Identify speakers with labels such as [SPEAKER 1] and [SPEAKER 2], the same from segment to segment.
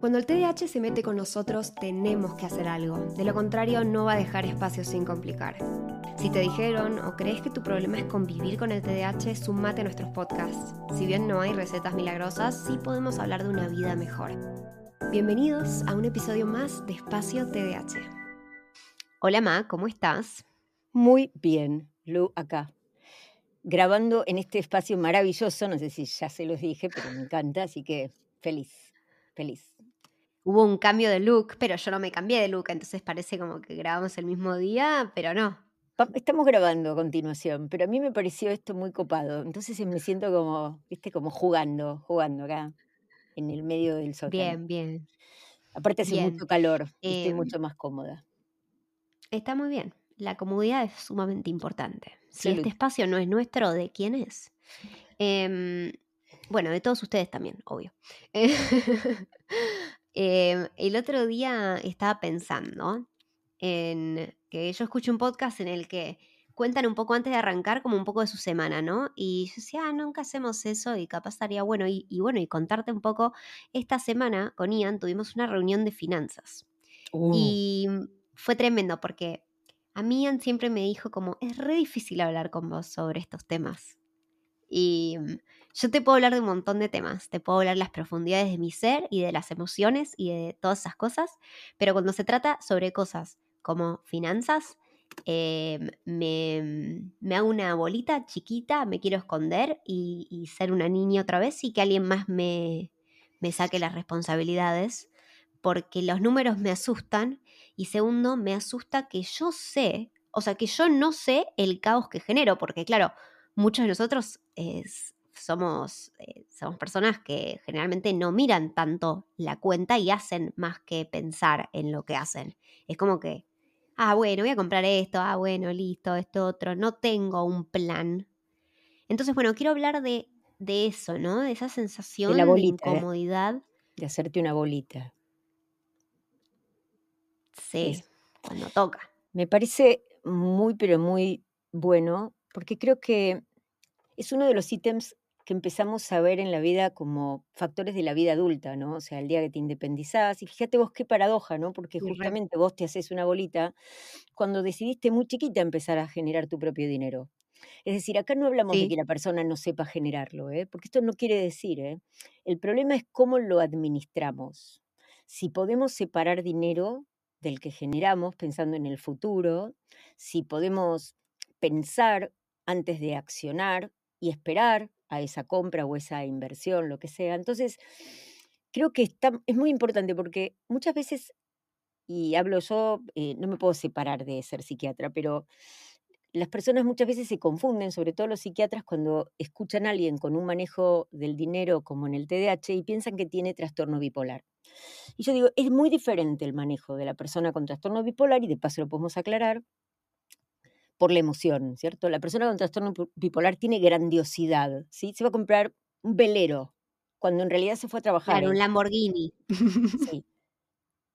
[SPEAKER 1] Cuando el TDAH se mete con nosotros, tenemos que hacer algo. De lo contrario, no va a dejar espacio sin complicar. Si te dijeron o crees que tu problema es convivir con el TDAH, sumate a nuestros podcasts. Si bien no hay recetas milagrosas, sí podemos hablar de una vida mejor. Bienvenidos a un episodio más de Espacio TDAH. Hola Ma, ¿cómo estás?
[SPEAKER 2] Muy bien, Lu, acá. Grabando en este espacio maravilloso, no sé si ya se los dije, pero me encanta, así que feliz, feliz
[SPEAKER 1] hubo un cambio de look, pero yo no me cambié de look, entonces parece como que grabamos el mismo día, pero no.
[SPEAKER 2] Estamos grabando a continuación, pero a mí me pareció esto muy copado. Entonces me siento como, viste, como jugando, jugando acá, en el medio del sótano.
[SPEAKER 1] Bien, bien.
[SPEAKER 2] Aparte hace mucho calor, estoy em, mucho más cómoda.
[SPEAKER 1] Está muy bien. La comodidad es sumamente importante. Si este espacio no es nuestro, ¿de quién es? Em, bueno, de todos ustedes también, obvio. Em, el otro día estaba pensando en que yo escuché un podcast en el que cuentan un poco antes de arrancar como un poco de su semana, ¿no? Y yo decía, ah, nunca hacemos eso y capaz estaría bueno. Y, bueno, y contarte un poco, esta semana con Ian tuvimos una reunión de finanzas. Uh. Y fue tremendo porque a mí Ian siempre me dijo como, es re difícil hablar con vos sobre estos temas. Y mm, yo te puedo hablar de un montón de temas, te puedo hablar de las profundidades de mi ser y de las emociones y de todas esas cosas, pero cuando se trata sobre cosas como finanzas, em, mm, me, hago una bolita chiquita, me quiero esconder y, ser una niña otra vez y que alguien más me, me saque las responsabilidades, porque los números me asustan y segundo, me asusta que yo sé, o sea, que yo no sé el caos que genero, porque claro, muchos de nosotros somos, eh, somos personas que generalmente no miran tanto la cuenta y hacen más que pensar en lo que hacen. Es como que, ah, bueno, voy a comprar esto, ah, bueno, listo, esto otro, no tengo un plan. Entonces, bueno, quiero hablar de, eso, ¿no? De esa sensación de, la ¿eh? incomodidad.
[SPEAKER 2] De hacerte una bolita.
[SPEAKER 1] Sí, cuando toca.
[SPEAKER 2] Me parece muy, pero muy bueno porque creo que es uno de los ítems que empezamos a ver en la vida como factores de la vida adulta, ¿no? O sea, el día que te independizás, y fíjate vos qué paradoja, ¿no? Porque justamente vos te haces una bolita cuando decidiste muy chiquita empezar a generar tu propio dinero. Es decir, acá no hablamos de que la persona no sepa generarlo, ¿eh? porque esto no quiere decir, ¿eh? el problema es cómo lo administramos. Si podemos separar dinero del que generamos pensando en el futuro, si podemos pensar antes de accionar y esperar a esa compra o esa inversión, lo que sea. Entonces, creo que está, es muy importante porque muchas veces, y hablo yo, eh, no me puedo separar de ser psiquiatra, pero las personas muchas veces se confunden, sobre todo los psiquiatras, cuando escuchan a alguien con un manejo del dinero como en el TDAH y piensan que tiene trastorno bipolar. Y yo digo, es muy diferente el manejo de la persona con trastorno bipolar, y de paso lo podemos aclarar, por la emoción, ¿cierto? La persona con trastorno bipolar tiene grandiosidad, ¿sí? Se va a comprar un velero cuando en realidad se fue a trabajar.
[SPEAKER 1] Claro, un Lamborghini.
[SPEAKER 2] Sí.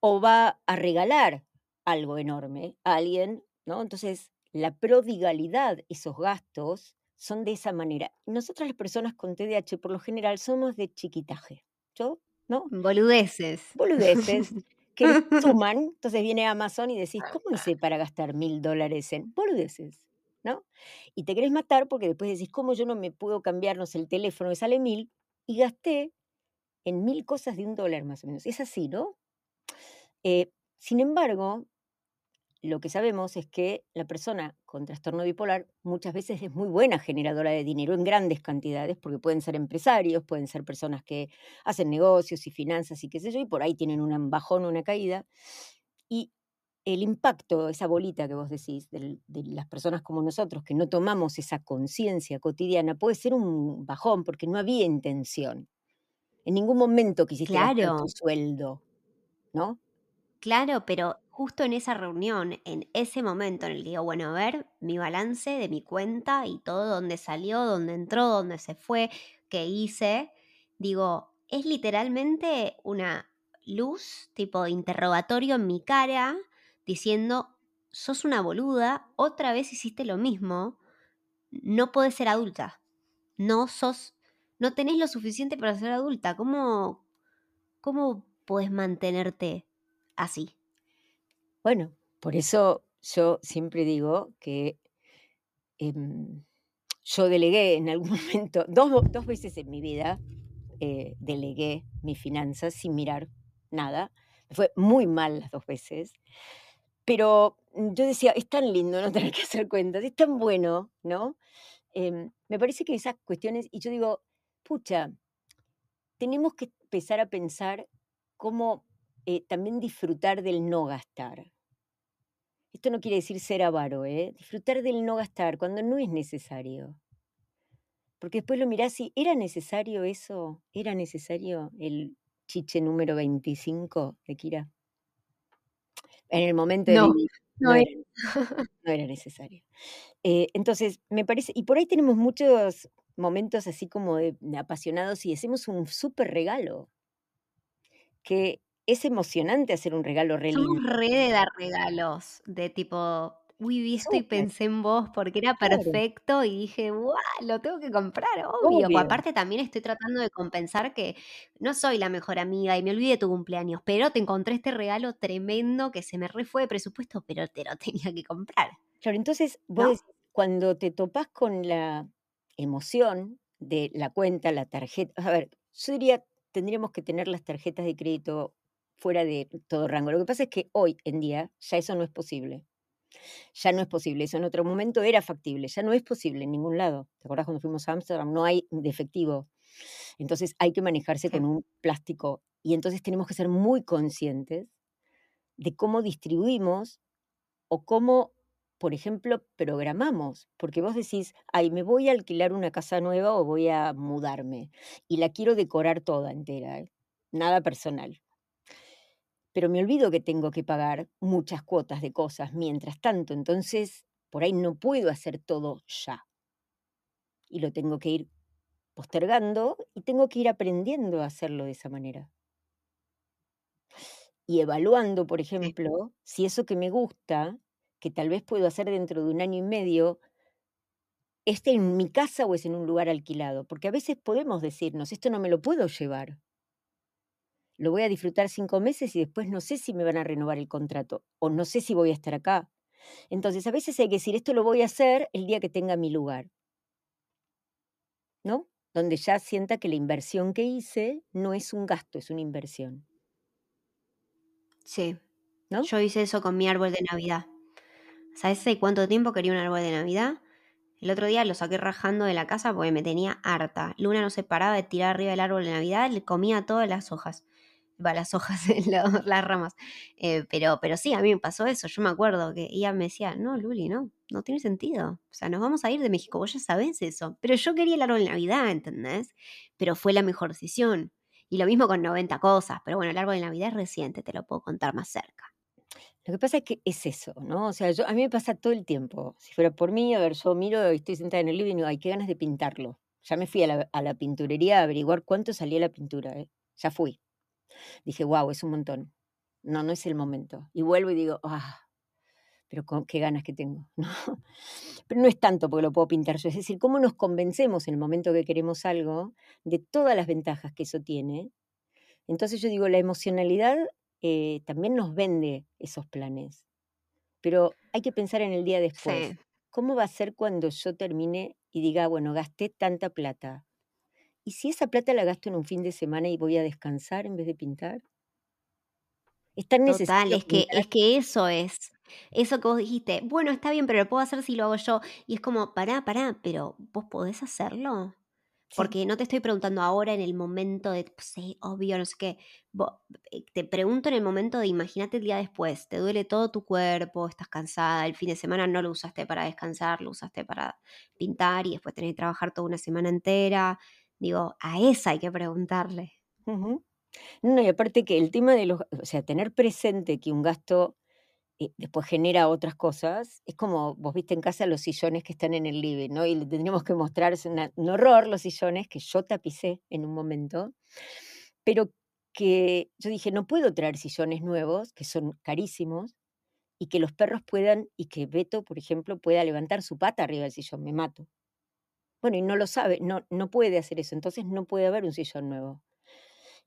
[SPEAKER 2] O va a regalar algo enorme a alguien, ¿no? Entonces, la prodigalidad, esos gastos, son de esa manera. Nosotras las personas con TDAH, por lo general, somos de chiquitaje. ¿Yo? ¿No?
[SPEAKER 1] Boludeces.
[SPEAKER 2] Boludeces. que suman, entonces viene Amazon y decís, ¿cómo hice para gastar mil dólares en boludeces? ¿No? Y te querés matar porque después decís, ¿cómo yo no me puedo cambiarnos el teléfono que sale mil? Y gasté en mil cosas de un dólar más o menos. Es así, ¿no? Eh, sin embargo, lo que sabemos es que la persona con trastorno bipolar muchas veces es muy buena generadora de dinero en grandes cantidades, porque pueden ser empresarios, pueden ser personas que hacen negocios y finanzas y qué sé yo, y por ahí tienen un bajón una caída. Y el impacto, esa bolita que vos decís, de, las personas como nosotros, que no tomamos esa conciencia cotidiana, puede ser un bajón, porque no había intención. En ningún momento quisiste claro. tu sueldo ¿no?
[SPEAKER 1] Claro, pero justo en esa reunión, en ese momento en el que digo, bueno, a ver, mi balance de mi cuenta y todo, dónde salió, dónde entró, dónde se fue, qué hice, digo, es literalmente una luz, tipo interrogatorio en mi cara, diciendo, sos una boluda, otra vez hiciste lo mismo, no podés ser adulta, no sos, no tenés lo suficiente para ser adulta, ¿cómo, cómo podés mantenerte así?
[SPEAKER 2] Bueno, por eso yo siempre digo que em, yo delegué en algún momento, dos, dos veces en mi vida, eh, delegué mis finanzas sin mirar nada. Fue muy mal las dos veces. Pero yo decía, es tan lindo no tener que hacer cuentas, es tan bueno, ¿no? Em, me parece que esas cuestiones, y yo digo, pucha, tenemos que empezar a pensar cómo eh, también disfrutar del no gastar. Esto no quiere decir ser avaro, ¿eh? Disfrutar del no gastar cuando no es necesario. Porque después lo mirás y ¿era necesario eso? ¿Era necesario el chiche número 25 de Kira? En el momento de
[SPEAKER 1] No,
[SPEAKER 2] vivir,
[SPEAKER 1] no
[SPEAKER 2] no
[SPEAKER 1] era.
[SPEAKER 2] era, no era necesario. Eh, entonces, me parece, y por ahí tenemos muchos momentos así como de, de apasionados y hacemos un súper regalo, que es emocionante hacer un regalo re
[SPEAKER 1] Somos
[SPEAKER 2] lindo.
[SPEAKER 1] re de dar regalos, de tipo, uy, vi esto y pensé en vos porque era perfecto y dije, ¡guau! Lo tengo que comprar, obvio.
[SPEAKER 2] Obvio.
[SPEAKER 1] aparte también estoy tratando de compensar que no soy la mejor amiga y me olvidé tu cumpleaños, pero te encontré este regalo tremendo que se me re fue de presupuesto, pero te lo tenía que comprar,
[SPEAKER 2] Claro, entonces vos
[SPEAKER 1] ¿no?
[SPEAKER 2] decís, cuando te topás con la emoción de la cuenta, la tarjeta, a ver, yo diría, tendríamos que tener las tarjetas de crédito fuera de todo rango. Lo que pasa es que hoy en día ya eso no es posible. Ya no es posible. Eso en otro momento era factible. Ya no es posible en ningún lado. ¿Te acordás cuando fuimos a Ámsterdam? No hay de efectivo. Entonces hay que manejarse
[SPEAKER 1] Sí.
[SPEAKER 2] con un plástico. Y entonces tenemos que ser muy conscientes de cómo distribuimos o cómo, por ejemplo, programamos. Porque vos decís, ay, me voy a alquilar una casa nueva o voy a mudarme. Y la quiero decorar toda entera. ¿eh? Nada personal pero me olvido que tengo que pagar muchas cuotas de cosas mientras tanto, entonces por ahí no puedo hacer todo ya. Y lo tengo que ir postergando y tengo que ir aprendiendo a hacerlo de esa manera. Y evaluando, por ejemplo, si eso que me gusta, que tal vez puedo hacer dentro de un año y medio, ¿es en mi casa o es en un lugar alquilado? Porque a veces podemos decirnos, esto no me lo puedo llevar. Lo voy a disfrutar cinco meses y después no sé si me van a renovar el contrato o no sé si voy a estar acá. Entonces, a veces hay que decir, esto lo voy a hacer el día que tenga mi lugar, ¿no? Donde ya sienta que la inversión que hice no es un gasto, es una inversión,
[SPEAKER 1] Sí.
[SPEAKER 2] ¿no?
[SPEAKER 1] Yo hice eso con mi árbol de Navidad. ¿Sabes cuánto tiempo quería un árbol de Navidad? El otro día lo saqué rajando de la casa porque me tenía harta. Luna no se paraba de tirar arriba del árbol de Navidad, le comía todas las hojas. Va, las hojas, las ramas. Eh, pero, pero sí, a mí me pasó eso. Yo me acuerdo que ella me decía, no, Luli, no, no tiene sentido. O sea, nos vamos a ir de México, vos ya sabés eso. Pero yo quería el árbol de Navidad, ¿entendés? Pero fue la mejor decisión. Y lo mismo con 90 cosas. Pero bueno, el árbol de Navidad es reciente, te lo puedo contar más cerca.
[SPEAKER 2] Lo que pasa es que es eso, ¿no? O sea, yo, a mí me pasa todo el tiempo. Si fuera por mí, a ver, yo miro y estoy sentada en el living y digo, ay, qué ganas de pintarlo. Ya me fui a la, a la pinturería a averiguar cuánto salía la pintura, ¿eh? Ya fui. Dije, wow, es un montón. No, no es el momento. Y vuelvo y digo, ah, pero con, qué ganas que tengo, ¿no? Pero no es tanto porque lo puedo pintar yo. Es decir, cómo nos convencemos en el momento que queremos algo de todas las ventajas que eso tiene. Entonces yo digo, la emocionalidad eh, también nos vende esos planes. Pero hay que pensar en el día después.
[SPEAKER 1] Sí.
[SPEAKER 2] ¿Cómo va a ser cuando yo termine y diga, bueno, gasté tanta plata? ¿Y si esa plata la gasto en un fin de semana y voy a descansar en vez de pintar? Es tan
[SPEAKER 1] Total,
[SPEAKER 2] necesario
[SPEAKER 1] es que,
[SPEAKER 2] pintar.
[SPEAKER 1] es que eso es. Eso que vos dijiste, bueno, está bien, pero lo puedo hacer si lo hago yo. Y es como, pará, pará, pero vos podés hacerlo.
[SPEAKER 2] Sí,
[SPEAKER 1] Porque no te estoy preguntando ahora en el momento de, sí, obvio, no sé qué. Eh, te pregunto en el momento de, imagínate el día después, te duele todo tu cuerpo, estás cansada, el fin de semana no lo usaste para descansar, lo usaste para pintar y después tenés que trabajar toda una semana entera. Digo, a esa hay que preguntarle.
[SPEAKER 2] ujú. No, y aparte que el tema de los, o sea, tener presente que un gasto eh, después genera otras cosas, es como vos viste en casa los sillones que están en el living, ¿no? Y le tendríamos que mostrar, es un horror los sillones que yo tapicé en un momento, pero que yo dije, no puedo traer sillones nuevos, que son carísimos, y que los perros puedan, y que Beto, por ejemplo, pueda levantar su pata arriba del sillón, me mato. Bueno, y no lo sabe, no, no puede hacer eso, entonces no puede haber un sillón nuevo.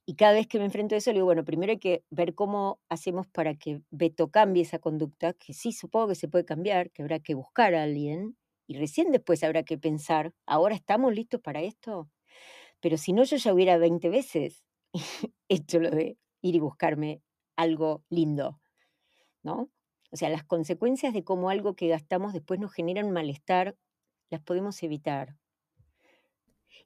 [SPEAKER 2] Y cada vez que me enfrento a eso, le digo, bueno, primero hay que ver cómo hacemos para que Beto cambie esa conducta, que sí supongo que se puede cambiar, que habrá que buscar a alguien, y recién después habrá que pensar, ¿ahora estamos listos para esto? Pero si no, yo ya hubiera 20 veces hecho lo de ir y buscarme algo lindo, ¿no? O sea, las consecuencias de cómo algo que gastamos después nos generan malestar, las podemos evitar.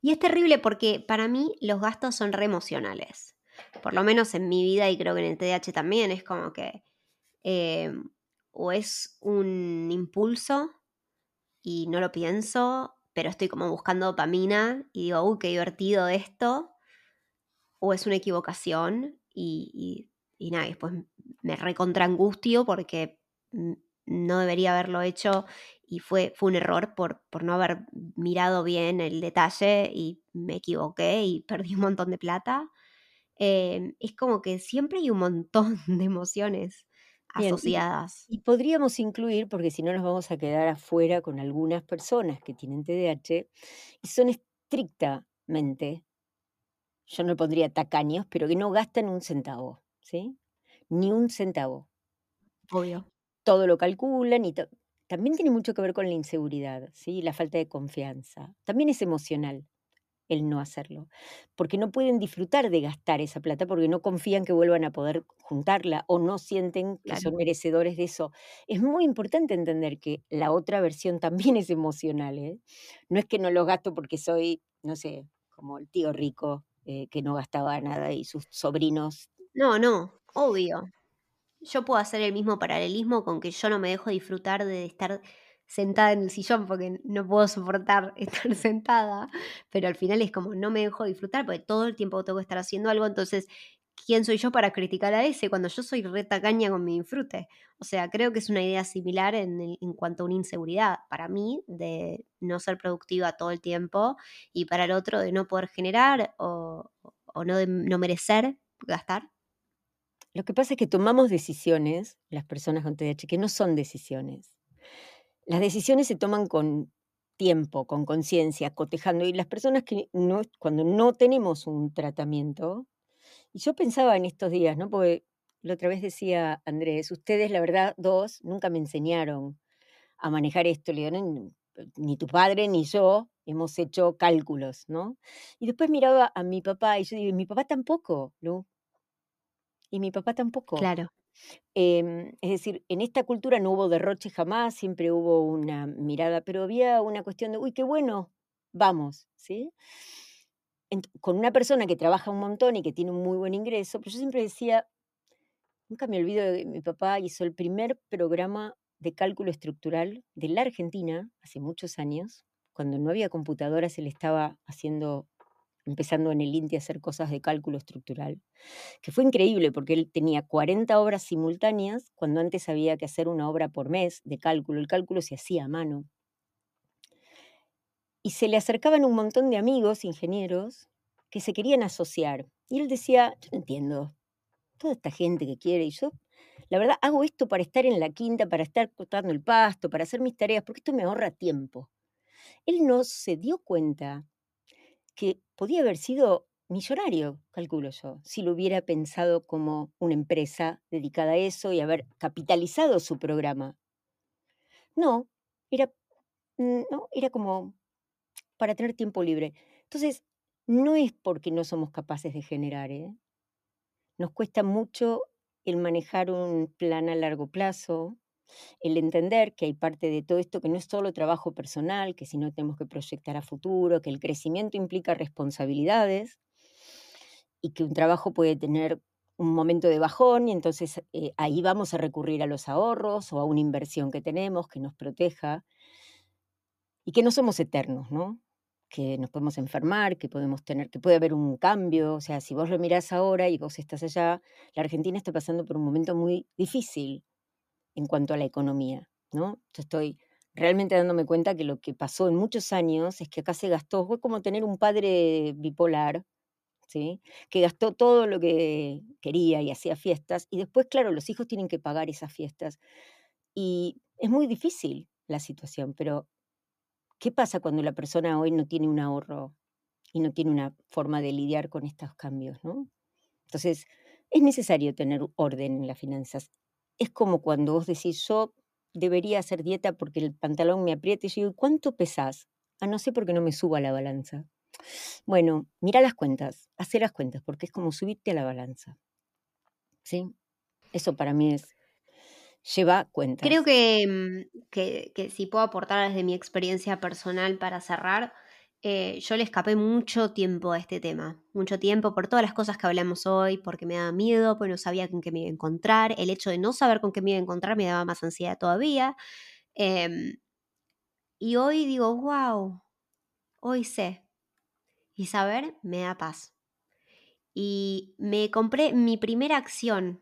[SPEAKER 1] Y es terrible porque para mí los gastos son re emocionales. Por lo menos en mi vida y creo que en el TDAH también es como que eh, o es un impulso y no lo pienso, pero estoy como buscando dopamina y digo, uy, qué divertido esto, o es una equivocación y, y, y nada, después me recontraangustio porque no debería haberlo hecho y fue, fue un error por, por no haber mirado bien el detalle y me equivoqué y perdí un montón de plata. Em, es como que siempre hay un montón de emociones asociadas.
[SPEAKER 2] Y, podríamos incluir, porque si no nos vamos a quedar afuera con algunas personas que tienen TDAH y son estrictamente, yo no pondría tacaños, pero que no gastan un centavo, ¿sí? Ni un centavo.
[SPEAKER 1] Obvio.
[SPEAKER 2] Todo lo calculan y también tiene mucho que ver con la inseguridad, ¿sí? la falta de confianza. También es emocional el no hacerlo, porque no pueden disfrutar de gastar esa plata porque no confían que vuelvan a poder juntarla o no sienten que son merecedores de eso. Es muy importante entender que la otra versión también es emocional. ¿eh? No es que no lo gasto porque soy, no sé, como el tío rico eh, que no gastaba nada y sus sobrinos.
[SPEAKER 1] No, no, obvio yo puedo hacer el mismo paralelismo con que yo no me dejo disfrutar de estar sentada en el sillón porque no puedo soportar estar sentada, pero al final es como no me dejo disfrutar porque todo el tiempo tengo que estar haciendo algo, entonces, ¿quién soy yo para criticar a ese cuando yo soy retacaña con mi disfrute? O sea, creo que es una idea similar en, en cuanto a una inseguridad para mí de no ser productiva todo el tiempo y para el otro de no poder generar o, o no, de, no merecer gastar.
[SPEAKER 2] Lo que pasa es que tomamos decisiones, las personas con TDAH, que no son decisiones. Las decisiones se toman con tiempo, con conciencia, cotejando. Y las personas que no, cuando no tenemos un tratamiento, y yo pensaba en estos días, ¿no? Porque la otra vez decía Andrés, ustedes, la verdad, dos, nunca me enseñaron a manejar esto. Ni tu padre ni yo hemos hecho cálculos, ¿no? Y después miraba a mi papá y yo digo, mi papá tampoco, ¿no? Y mi papá tampoco.
[SPEAKER 1] Claro.
[SPEAKER 2] Em, es decir, en esta cultura no hubo derroche jamás, siempre hubo una mirada, pero había una cuestión de, uy, qué bueno, vamos, ¿sí? con una persona que trabaja un montón y que tiene un muy buen ingreso, pero yo siempre decía, nunca me olvido de que mi papá hizo el primer programa de cálculo estructural de la Argentina hace muchos años, cuando no había computadoras, él estaba haciendo empezando en el INTI a hacer cosas de cálculo estructural, que fue increíble porque él tenía 40 obras simultáneas cuando antes había que hacer una obra por mes de cálculo. El cálculo se hacía a mano. Y se le acercaban un montón de amigos, ingenieros, que se querían asociar. Y él decía, yo no entiendo, toda esta gente que quiere, y yo, la verdad, hago esto para estar en la quinta, para estar cortando el pasto, para hacer mis tareas, porque esto me ahorra tiempo. Él no se dio cuenta que podía haber sido millonario, calculo yo, si lo hubiera pensado como una empresa dedicada a eso y haber capitalizado su programa. No, era, mm, no, era como para tener tiempo libre. Entonces, no es porque no somos capaces de generar, ¿eh? Nos cuesta mucho el manejar un plan a largo plazo, el entender que hay parte de todo esto que no es solo trabajo personal, que si no tenemos que proyectar a futuro, que el crecimiento implica responsabilidades y que un trabajo puede tener un momento de bajón y entonces eh, ahí vamos a recurrir a los ahorros o a una inversión que tenemos que nos proteja y que no somos eternos, ¿no? que nos podemos enfermar, que podemos tener, que puede haber un cambio. O sea, si vos lo mirás ahora y vos estás allá, la Argentina está pasando por un momento muy difícil en cuanto a la economía, ¿no? Estoy realmente dándome cuenta que lo que pasó en muchos años es que acá se gastó, fue como tener un padre bipolar, ¿sí? Que gastó todo lo que quería y hacía fiestas, y después, claro, los hijos tienen que pagar esas fiestas. Y es muy difícil la situación, pero ¿qué pasa cuando la persona hoy no tiene un ahorro y no tiene una forma de lidiar con estos cambios, ¿no? Entonces, es necesario tener orden en las finanzas. Es como cuando vos decís, yo debería hacer dieta porque el pantalón me aprieta y yo digo, ¿cuánto pesás? Ah, no sé por qué no me subo a la balanza. Bueno, mira las cuentas, hacer las cuentas, porque es como subirte a la balanza. ¿Sí? Eso para mí es, lleva cuentas.
[SPEAKER 1] Creo que, mm, que, que si puedo aportar desde mi experiencia personal para cerrar, eh, yo le escapé mucho tiempo a este tema, mucho tiempo por todas las cosas que hablamos hoy, porque me daba miedo, porque no sabía con qué me iba a encontrar, el hecho de no saber con qué me iba a encontrar me daba más ansiedad todavía. Em, y hoy digo, wow, hoy sé. Y saber me da paz. Y me compré mi primera acción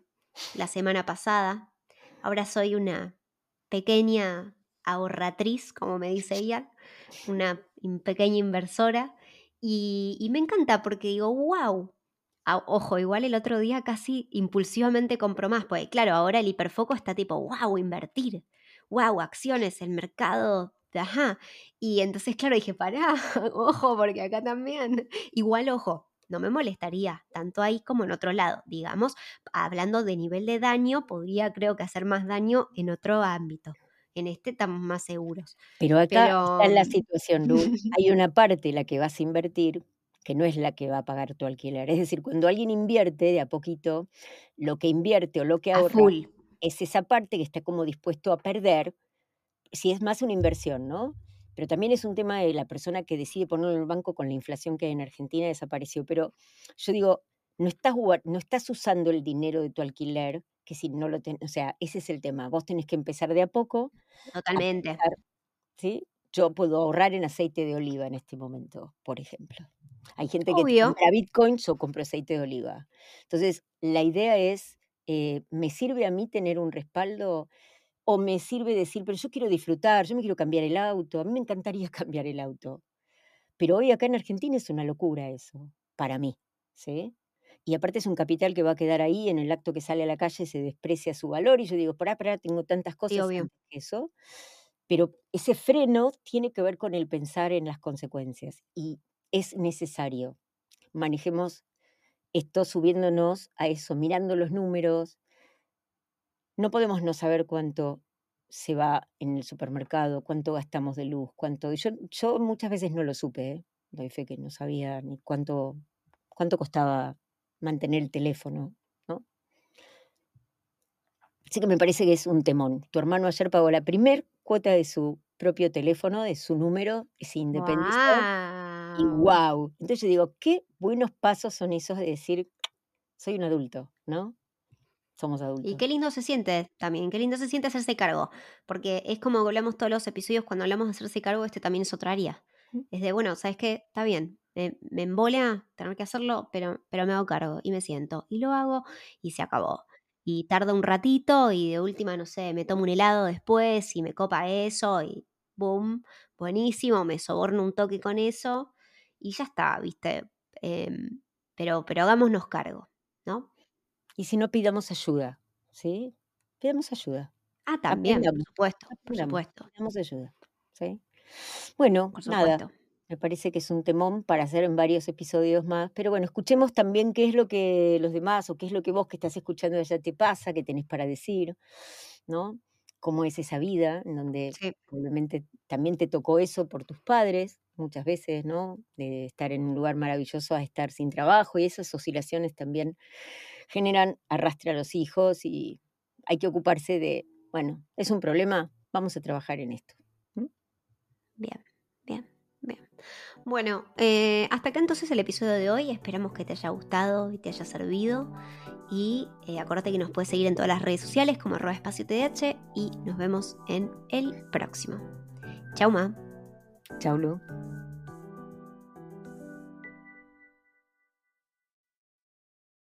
[SPEAKER 1] la semana pasada. Ahora soy una pequeña ahorratriz, como me dice ella, una pequeña inversora. Y, me encanta porque digo, wow. ojo, igual el otro día casi impulsivamente compro más, porque claro, ahora el hiperfoco está tipo, wow, invertir, wow, acciones, el mercado, ajá. Y entonces, claro, dije, pará, ojo, porque acá también, igual, ojo, no me molestaría, tanto ahí como en otro lado. Digamos, hablando de nivel de daño, podría creo que hacer más daño en otro ámbito en este estamos más seguros.
[SPEAKER 2] Pero acá está la situación, Luz. Hay una parte la que vas a invertir que no es la que va a pagar tu alquiler. Es decir, cuando alguien invierte de a poquito, lo que invierte o lo que ahorra es esa parte que está como dispuesto a perder, si es más una inversión, ¿no? Pero también es un tema de la persona que decide ponerlo en el banco con la inflación que en Argentina desapareció. Pero yo digo, no estás, no estás usando el dinero de tu alquiler que si no lo tenés, o sea, ese es el tema. Vos tenés que empezar de a poco.
[SPEAKER 1] Totalmente.
[SPEAKER 2] ¿sí? Yo puedo ahorrar en aceite de oliva en este momento, por ejemplo. Hay gente que compra bitcoins o compra aceite de oliva. Entonces, la idea es, eh, ¿me sirve a mí tener un respaldo? ¿O me sirve decir, pero yo quiero disfrutar, yo me quiero cambiar el auto? A mí me encantaría cambiar el auto. Pero hoy acá en Argentina es una locura eso, para mí. ¿sí? Y aparte es un capital que va a quedar ahí, en el acto que sale a la calle se desprecia su valor y yo digo, pará, pará, tengo tantas cosas que eso. Pero ese freno tiene que ver con el pensar en las consecuencias y es necesario. Manejemos esto subiéndonos a eso, mirando los números. No podemos no saber cuánto se va en el supermercado, cuánto gastamos de luz, cuánto. Yo, yo muchas veces no lo supe, ¿eh? doy fe que no sabía ni cuánto, cuánto costaba mantener el teléfono, ¿no? Así que me parece que es un temón. Tu hermano ayer pagó la primer cuota de su propio teléfono, de su número, se independizó. Y wow. Entonces yo digo, qué buenos pasos son esos de decir, soy un adulto, ¿no? Somos adultos.
[SPEAKER 1] Y qué lindo se siente también, qué lindo se siente hacerse cargo, porque es como hablamos todos los episodios cuando hablamos de hacerse cargo, este también es otra área. Es de, bueno, ¿sabes qué? Está bien, me, me embola tener que hacerlo, pero, pero me hago cargo y me siento y lo hago y se acabó. Y tarda un ratito y de última, no sé, me tomo un helado después y me copa eso y boom, buenísimo, me soborno un toque con eso y ya está, ¿viste? Em, pero, pero hagámonos cargo, ¿no?
[SPEAKER 2] Y si no pidamos ayuda, ¿sí? Pidamos ayuda.
[SPEAKER 1] Ah, también, por supuesto, por supuesto.
[SPEAKER 2] Pidamos ayuda, ¿sí? Bueno, nada. Me parece que es un temón para hacer en varios episodios más. Pero bueno, escuchemos también qué es lo que los demás o qué es lo que vos que estás escuchando allá te pasa, qué tenés para decir, ¿no? Cómo es esa vida en donde probablemente también te tocó eso por tus padres, muchas veces, ¿no? De estar en un lugar maravilloso a estar sin trabajo y esas oscilaciones también generan arrastre a los hijos y hay que ocuparse de, bueno, es un problema, vamos a trabajar en esto.
[SPEAKER 1] Bien. Bueno, eh, hasta acá entonces el episodio de hoy. Esperamos que te haya gustado y te haya servido. Y eh, acuérdate que nos puedes seguir en todas las redes sociales como arroba TH y nos vemos en el próximo. Chau, Ma.
[SPEAKER 2] Chau, Lu.